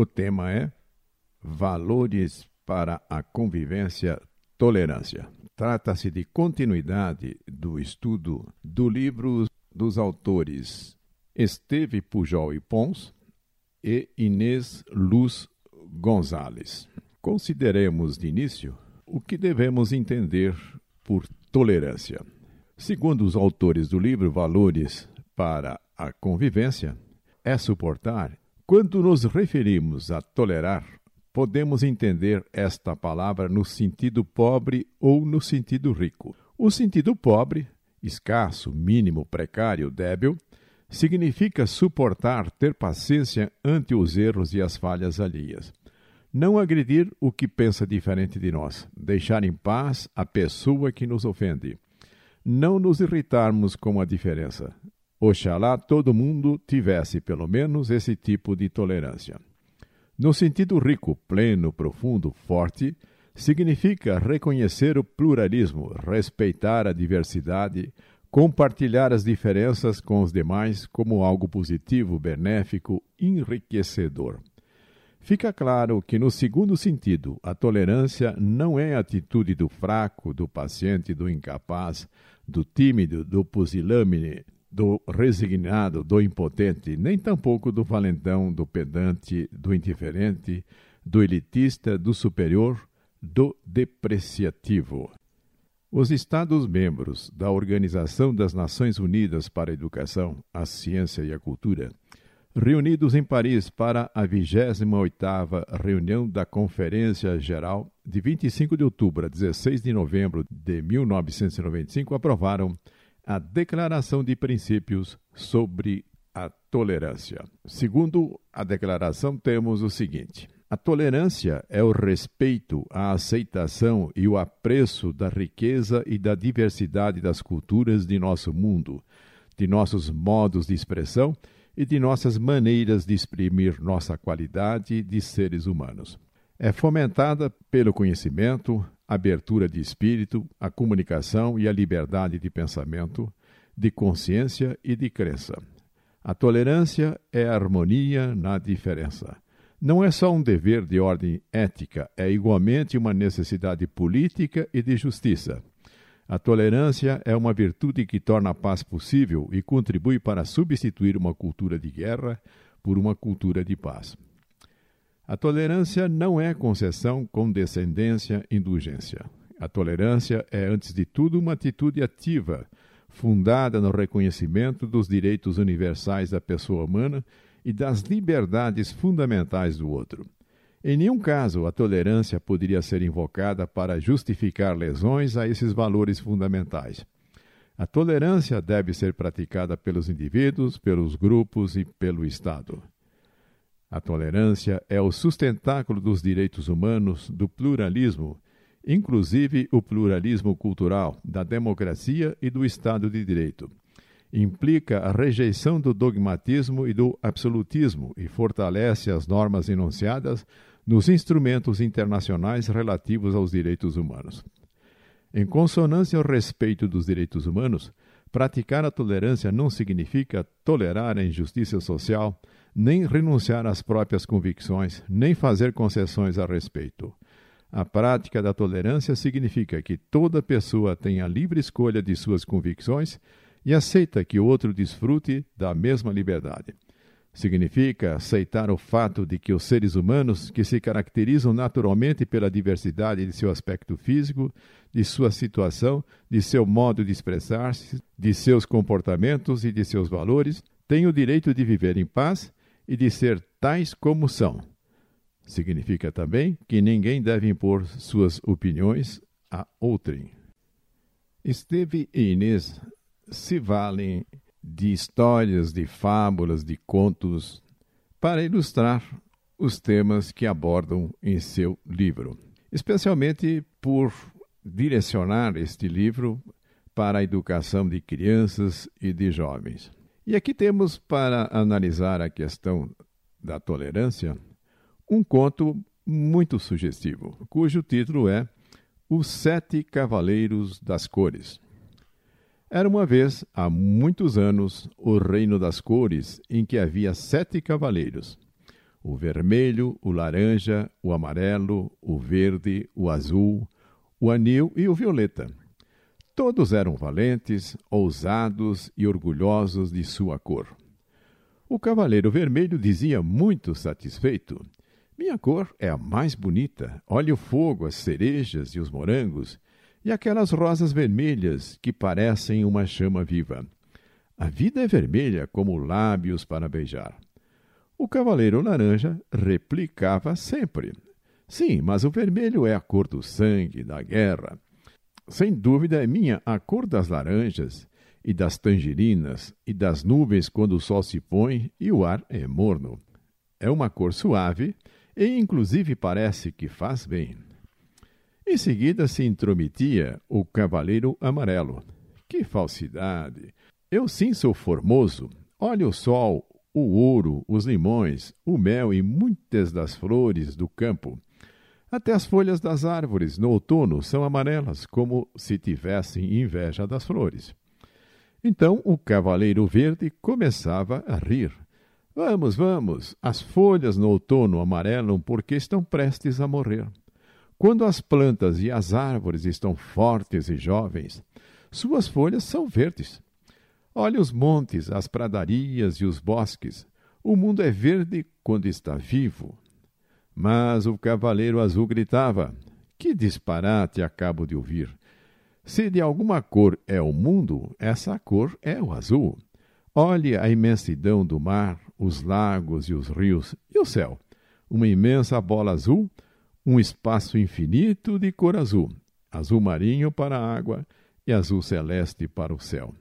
O tema é Valores para a Convivência Tolerância. Trata-se de continuidade do estudo do livro dos autores Esteve Pujol e Pons e Inês Luz Gonzalez. Consideremos de início o que devemos entender por tolerância. Segundo os autores do livro Valores para a Convivência, é suportar. Quando nos referimos a tolerar, podemos entender esta palavra no sentido pobre ou no sentido rico. O sentido pobre, escasso, mínimo, precário, débil, significa suportar, ter paciência ante os erros e as falhas alheias. Não agredir o que pensa diferente de nós, deixar em paz a pessoa que nos ofende não nos irritarmos com a diferença. Oxalá todo mundo tivesse pelo menos esse tipo de tolerância. No sentido rico, pleno, profundo, forte, significa reconhecer o pluralismo, respeitar a diversidade, compartilhar as diferenças com os demais como algo positivo, benéfico, enriquecedor. Fica claro que, no segundo sentido, a tolerância não é a atitude do fraco, do paciente, do incapaz, do tímido, do pusilâmine, do resignado, do impotente, nem tampouco do valentão, do pedante, do indiferente, do elitista, do superior, do depreciativo. Os Estados-membros da Organização das Nações Unidas para a Educação, a Ciência e a Cultura reunidos em Paris para a 28ª reunião da Conferência Geral de 25 de outubro a 16 de novembro de 1995, aprovaram a Declaração de Princípios sobre a Tolerância. Segundo a declaração, temos o seguinte: a tolerância é o respeito, a aceitação e o apreço da riqueza e da diversidade das culturas de nosso mundo, de nossos modos de expressão e de nossas maneiras de exprimir nossa qualidade de seres humanos. É fomentada pelo conhecimento, abertura de espírito, a comunicação e a liberdade de pensamento, de consciência e de crença. A tolerância é a harmonia na diferença. Não é só um dever de ordem ética, é igualmente uma necessidade política e de justiça. A tolerância é uma virtude que torna a paz possível e contribui para substituir uma cultura de guerra por uma cultura de paz. A tolerância não é concessão, condescendência, indulgência. A tolerância é, antes de tudo, uma atitude ativa, fundada no reconhecimento dos direitos universais da pessoa humana e das liberdades fundamentais do outro. Em nenhum caso a tolerância poderia ser invocada para justificar lesões a esses valores fundamentais. A tolerância deve ser praticada pelos indivíduos, pelos grupos e pelo Estado. A tolerância é o sustentáculo dos direitos humanos, do pluralismo, inclusive o pluralismo cultural, da democracia e do Estado de Direito. Implica a rejeição do dogmatismo e do absolutismo e fortalece as normas enunciadas nos instrumentos internacionais relativos aos direitos humanos. Em consonância ao respeito dos direitos humanos, praticar a tolerância não significa tolerar a injustiça social, nem renunciar às próprias convicções, nem fazer concessões a respeito. A prática da tolerância significa que toda pessoa tem a livre escolha de suas convicções e aceita que o outro desfrute da mesma liberdade. Significa aceitar o fato de que os seres humanos, que se caracterizam naturalmente pela diversidade de seu aspecto físico, de sua situação, de seu modo de expressar-se, de seus comportamentos e de seus valores, têm o direito de viver em paz e de ser tais como são. Significa também que ninguém deve impor suas opiniões a outrem. Esteve e Inês se valem de histórias, de fábulas, de contos, para ilustrar os temas que abordam em seu livro, especialmente por direcionar este livro para a educação de crianças e de jovens. E aqui temos para analisar a questão da tolerância um conto muito sugestivo, cujo título é Os Sete Cavaleiros das Cores. Era uma vez, há muitos anos, o reino das cores, em que havia sete cavaleiros. o vermelho, o laranja, o amarelo, o verde, o azul, o anil e o violeta. Todos eram valentes, ousados e orgulhosos de sua cor. O cavaleiro vermelho dizia muito satisfeito: Minha cor é a mais bonita. Olhe o fogo, as cerejas e os morangos, e aquelas rosas vermelhas que parecem uma chama viva. A vida é vermelha como lábios para beijar. O cavaleiro laranja replicava sempre: Sim, mas o vermelho é a cor do sangue, da guerra. Sem dúvida é minha a cor das laranjas e das tangerinas e das nuvens quando o sol se põe e o ar é morno. É uma cor suave e, inclusive, parece que faz bem. Em seguida se intrometia o cavaleiro amarelo. Que falsidade! Eu sim sou formoso. Olha o sol, o ouro, os limões, o mel e muitas das flores do campo. Até as folhas das árvores no outono são amarelas, como se tivessem inveja das flores. Então o cavaleiro verde começava a rir. Vamos, vamos, as folhas no outono amarelam porque estão prestes a morrer. Quando as plantas e as árvores estão fortes e jovens, suas folhas são verdes. Olhe os montes, as pradarias e os bosques. O mundo é verde quando está vivo. Mas o cavaleiro azul gritava: Que disparate acabo de ouvir! Se de alguma cor é o mundo, essa cor é o azul. Olhe a imensidão do mar, os lagos e os rios, e o céu. Uma imensa bola azul, um espaço infinito de cor azul, azul marinho para a água e azul celeste para o céu.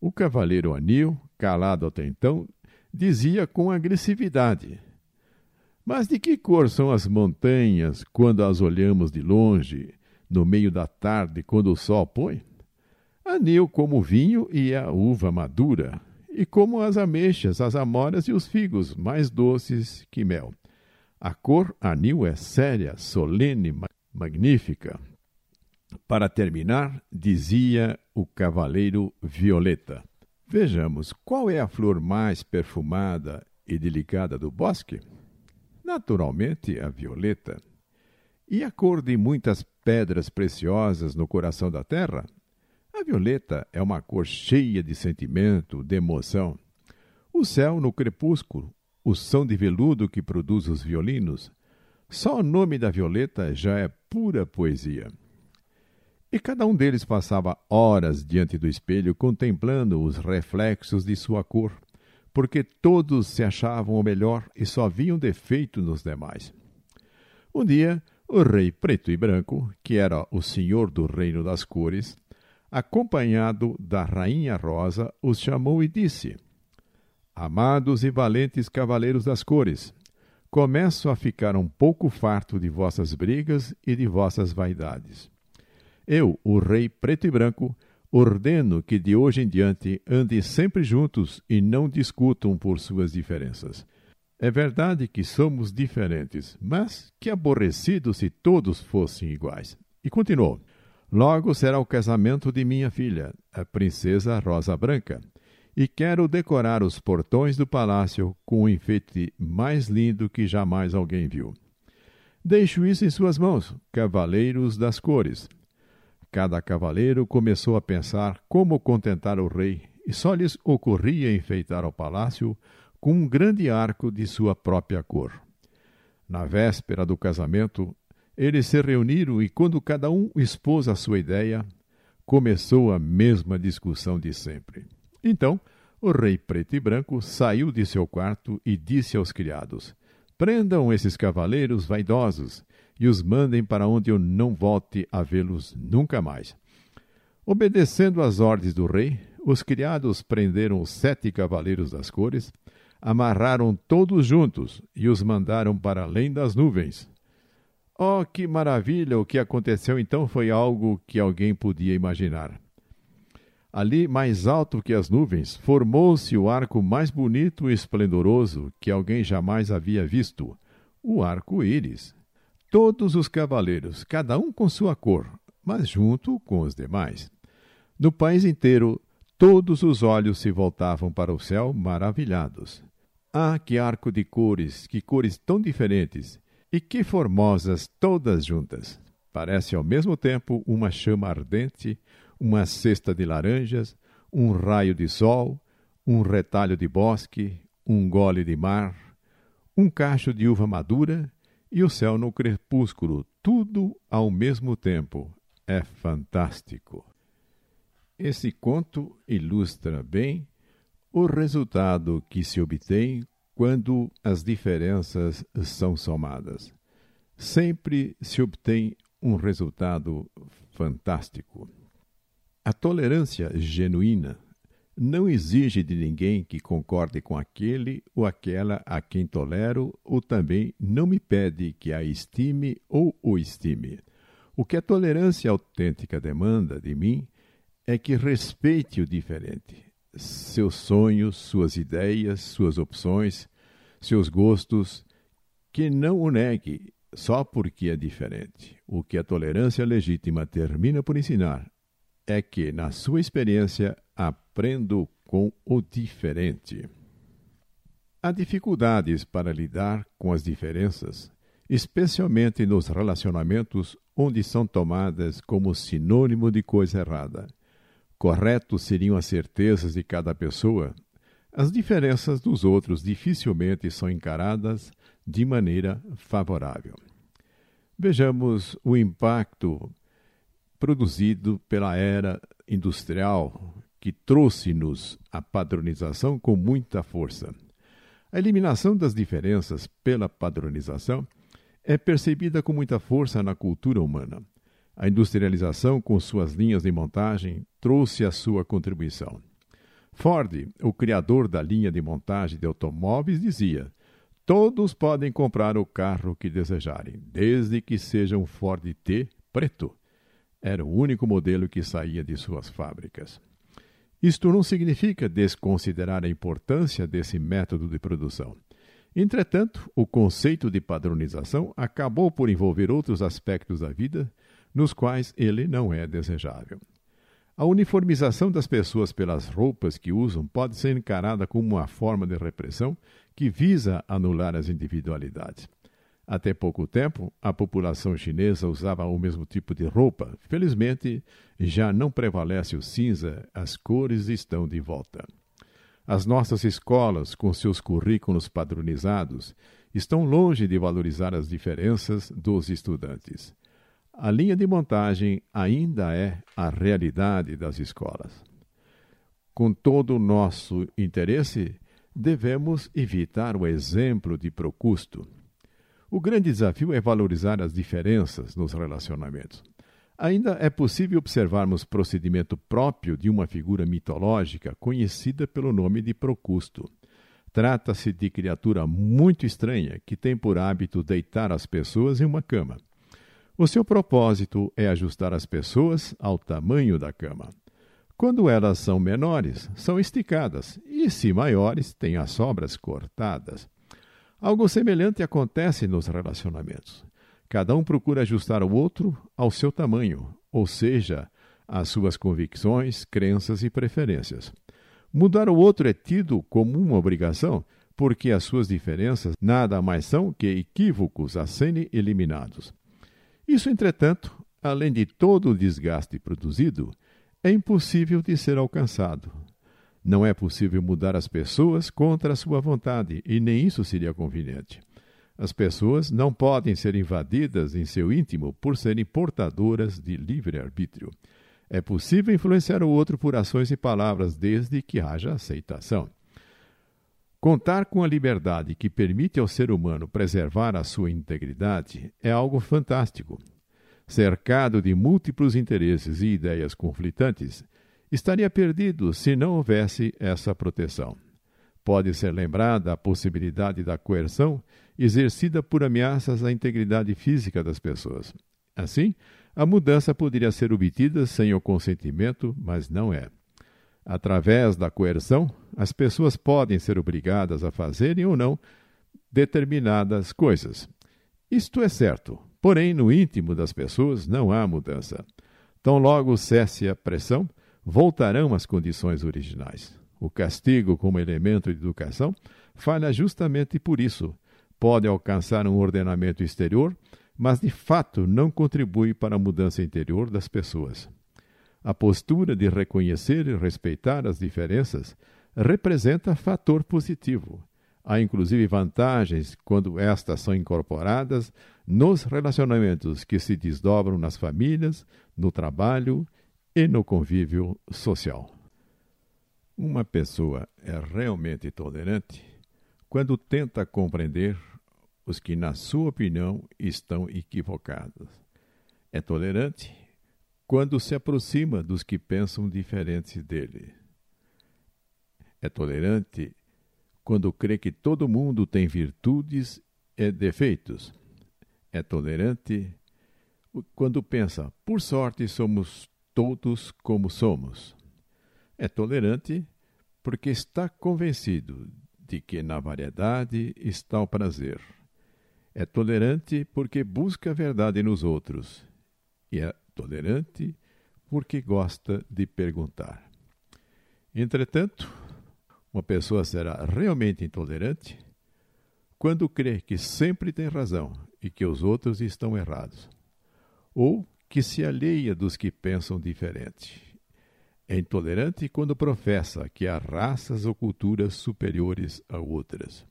O cavaleiro Anil, calado até então, dizia com agressividade: Mas de que cor são as montanhas quando as olhamos de longe? no meio da tarde, quando o sol põe? Anil como o vinho e a uva madura, e como as ameixas, as amoras e os figos, mais doces que mel. A cor anil é séria, solene, magnífica. Para terminar, dizia o cavaleiro Violeta: Vejamos, qual é a flor mais perfumada e delicada do bosque? Naturalmente, a violeta. E a cor de muitas pedras preciosas no coração da terra? A violeta é uma cor cheia de sentimento, de emoção. O céu no crepúsculo, o som de veludo que produz os violinos. Só o nome da violeta já é pura poesia. E cada um deles passava horas diante do espelho contemplando os reflexos de sua cor, porque todos se achavam o melhor e só viam defeito nos demais. Um dia, o rei preto e branco, que era o senhor do reino das cores, acompanhado da rainha rosa, os chamou e disse: Amados e valentes cavaleiros das cores, começo a ficar um pouco farto de vossas brigas e de vossas vaidades. Eu, o rei preto e branco, ordeno que de hoje em diante andem sempre juntos e não discutam por suas diferenças. É verdade que somos diferentes, mas que aborrecido se todos fossem iguais. E continuou: Logo será o casamento de minha filha, a princesa Rosa Branca, e quero decorar os portões do palácio com o um enfeite mais lindo que jamais alguém viu. Deixo isso em suas mãos, cavaleiros das cores. Cada cavaleiro começou a pensar como contentar o rei, e só lhes ocorria enfeitar o palácio com um grande arco de sua própria cor. Na véspera do casamento, eles se reuniram e, quando cada um expôs a sua ideia, começou a mesma discussão de sempre. Então, o rei preto e branco saiu de seu quarto e disse aos criados: Prendam esses cavaleiros vaidosos e os mandem para onde eu não volte a vê-los nunca mais. Obedecendo às ordens do rei, os criados prenderam os sete cavaleiros das cores amarraram todos juntos e os mandaram para além das nuvens. Oh, que maravilha! O que aconteceu então foi algo que alguém podia imaginar. Ali, mais alto que as nuvens, formou-se o arco mais bonito e esplendoroso que alguém jamais havia visto o arco-íris. Todos os cavaleiros, cada um com sua cor, mas junto com os demais. No país inteiro, todos os olhos se voltavam para o céu maravilhados. Ah, que arco de cores, que cores tão diferentes, e que formosas todas juntas! Parece ao mesmo tempo uma chama ardente, uma cesta de laranjas, um raio de sol, um retalho de bosque, um gole de mar, um cacho de uva madura e o céu no crepúsculo, tudo ao mesmo tempo. É fantástico. Esse conto ilustra bem o resultado que se obtém quando as diferenças são somadas. Sempre se obtém um resultado fantástico. A tolerância genuína não exige de ninguém que concorde com aquele ou aquela a quem tolero, ou também não me pede que a estime ou o estime. O que a tolerância autêntica demanda de mim é que respeite o diferente, seus sonhos, suas ideias, suas opções, seus gostos, que não o negue só porque é diferente. O que a tolerância legítima termina por ensinar é que, na sua experiência, aprendo com o diferente. Há dificuldades para lidar com as diferenças, especialmente nos relacionamentos onde são tomadas como sinônimo de coisa errada. Corretos seriam as certezas de cada pessoa. As diferenças dos outros dificilmente são encaradas de maneira favorável. Vejamos o impacto produzido pela era industrial que trouxe-nos a padronização com muita força. A eliminação das diferenças pela padronização é percebida com muita força na cultura humana. A industrialização, com suas linhas de montagem, trouxe a sua contribuição. Ford, o criador da linha de montagem de automóveis, dizia: Todos podem comprar o carro que desejarem, desde que seja um Ford T preto. Era o único modelo que saía de suas fábricas. Isto não significa desconsiderar a importância desse método de produção. Entretanto, o conceito de padronização acabou por envolver outros aspectos da vida nos quais ele não é desejável. A uniformização das pessoas pelas roupas que usam pode ser encarada como uma forma de repressão que visa anular as individualidades. Até pouco tempo, a população chinesa usava o mesmo tipo de roupa. Felizmente, já não prevalece o cinza, as cores estão de volta. As nossas escolas, com seus currículos padronizados, estão longe de valorizar as diferenças dos estudantes. A linha de montagem ainda é a realidade das escolas. Com todo o nosso interesse, devemos evitar o exemplo de Procusto o grande desafio é valorizar as diferenças nos relacionamentos. Ainda é possível observarmos procedimento próprio de uma figura mitológica conhecida pelo nome de Procusto. Trata-se de criatura muito estranha que tem por hábito deitar as pessoas em uma cama. O seu propósito é ajustar as pessoas ao tamanho da cama. Quando elas são menores, são esticadas, e se maiores, têm as sobras cortadas. Algo semelhante acontece nos relacionamentos. Cada um procura ajustar o outro ao seu tamanho, ou seja, às suas convicções, crenças e preferências. Mudar o outro é tido como uma obrigação, porque as suas diferenças nada mais são que equívocos a serem eliminados. Isso, entretanto, além de todo o desgaste produzido, é impossível de ser alcançado, não é possível mudar as pessoas contra a sua vontade, e nem isso seria conveniente. As pessoas não podem ser invadidas em seu íntimo por serem portadoras de livre-arbítrio. É possível influenciar o outro por ações e palavras, desde que haja aceitação. Contar com a liberdade que permite ao ser humano preservar a sua integridade é algo fantástico. Cercado de múltiplos interesses e ideias conflitantes, estaria perdido se não houvesse essa proteção. Pode ser lembrada a possibilidade da coerção exercida por ameaças à integridade física das pessoas. Assim, a mudança poderia ser obtida sem o consentimento, mas não é. Através da coerção, as pessoas podem ser obrigadas a fazerem ou não determinadas coisas. Isto é certo, porém, no íntimo das pessoas não há mudança. Tão logo cesse a pressão, voltarão às condições originais. o castigo como elemento de educação, falha justamente por isso. Pode alcançar um ordenamento exterior, mas de fato não contribui para a mudança interior das pessoas. A postura de reconhecer e respeitar as diferenças representa fator positivo. Há inclusive vantagens quando estas são incorporadas nos relacionamentos que se desdobram nas famílias, no trabalho e no convívio social. Uma pessoa é realmente tolerante quando tenta compreender os que, na sua opinião, estão equivocados. É tolerante quando se aproxima dos que pensam diferentes dele. É tolerante quando crê que todo mundo tem virtudes e defeitos. É tolerante quando pensa, por sorte somos todos como somos. É tolerante porque está convencido de que na variedade está o prazer. É tolerante porque busca a verdade nos outros. E é tolerante porque gosta de perguntar. Entretanto, uma pessoa será realmente intolerante quando crê que sempre tem razão e que os outros estão errados, ou que se alheia dos que pensam diferente. É intolerante quando professa que há raças ou culturas superiores a outras.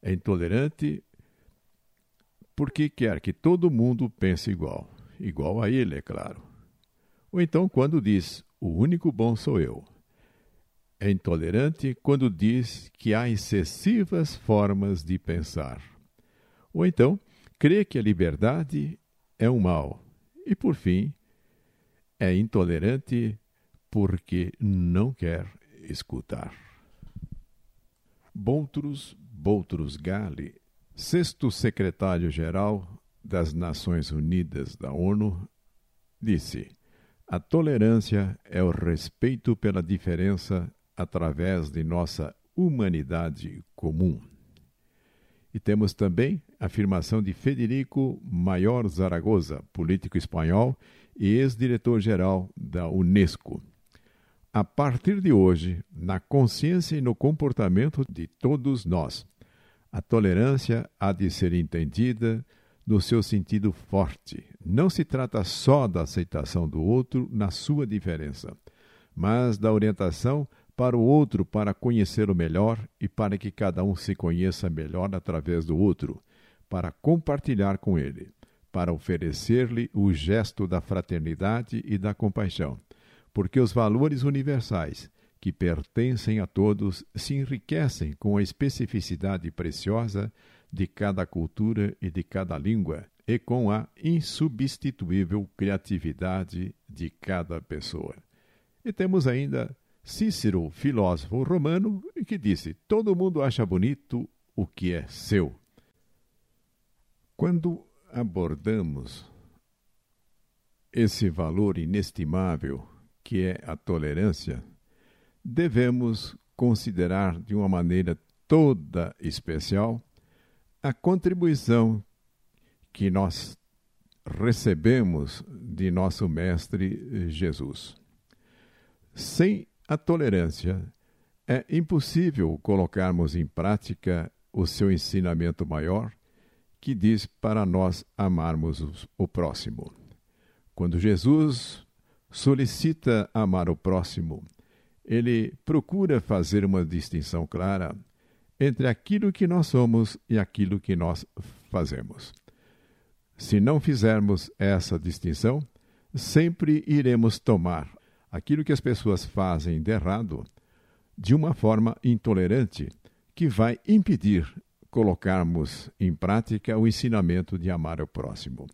É intolerante porque quer que todo mundo pense igual, igual a ele, é claro. Ou então quando diz: o único bom sou eu. É intolerante quando diz que há excessivas formas de pensar. Ou então crê que a liberdade é um mal. E por fim, é intolerante porque não quer escutar. Boutros Boutros Ghali, sexto secretário-geral das Nações Unidas da ONU, disse: A tolerância é o respeito pela diferença através de nossa humanidade comum. E temos também afirmação de Federico Maior Zaragoza, político espanhol e ex-diretor-geral da Unesco. A partir de hoje, na consciência e no comportamento de todos nós, a tolerância há de ser entendida no seu sentido forte. Não se trata só da aceitação do outro na sua diferença, mas da orientação para o outro para conhecê-lo melhor e para que cada um se conheça melhor através do outro, para compartilhar com ele, para oferecer-lhe o gesto da fraternidade e da compaixão, porque os valores universais que pertencem a todos se enriquecem com a especificidade preciosa de cada cultura e de cada língua e com a insubstituível criatividade de cada pessoa. E temos ainda Cícero, filósofo romano, que disse: Todo mundo acha bonito o que é seu. Quando abordamos esse valor inestimável que é a tolerância, devemos considerar de uma maneira toda especial a contribuição que nós recebemos de nosso Mestre Jesus. Sem a tolerância. É impossível colocarmos em prática o seu ensinamento maior, que diz para nós amarmos o próximo. Quando Jesus solicita amar o próximo, ele procura fazer uma distinção clara entre aquilo que nós somos e aquilo que nós fazemos. Se não fizermos essa distinção, sempre iremos tomar aquilo que as pessoas fazem de errado de uma forma intolerante que vai impedir colocarmos em prática o ensinamento de amar o próximo.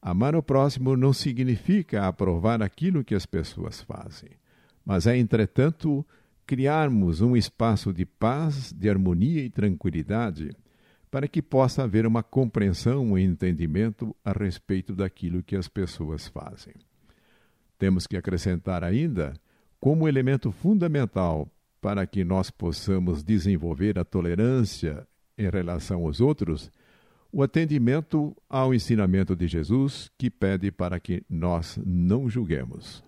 Amar o próximo não significa aprovar aquilo que as pessoas fazem, mas é, entretanto, criarmos um espaço de paz, de harmonia e tranquilidade para que possa haver uma compreensão e entendimento a respeito daquilo que as pessoas fazem. Temos que acrescentar ainda, como elemento fundamental para que nós possamos desenvolver a tolerância em relação aos outros, o atendimento ao ensinamento de Jesus, que pede para que nós não julguemos.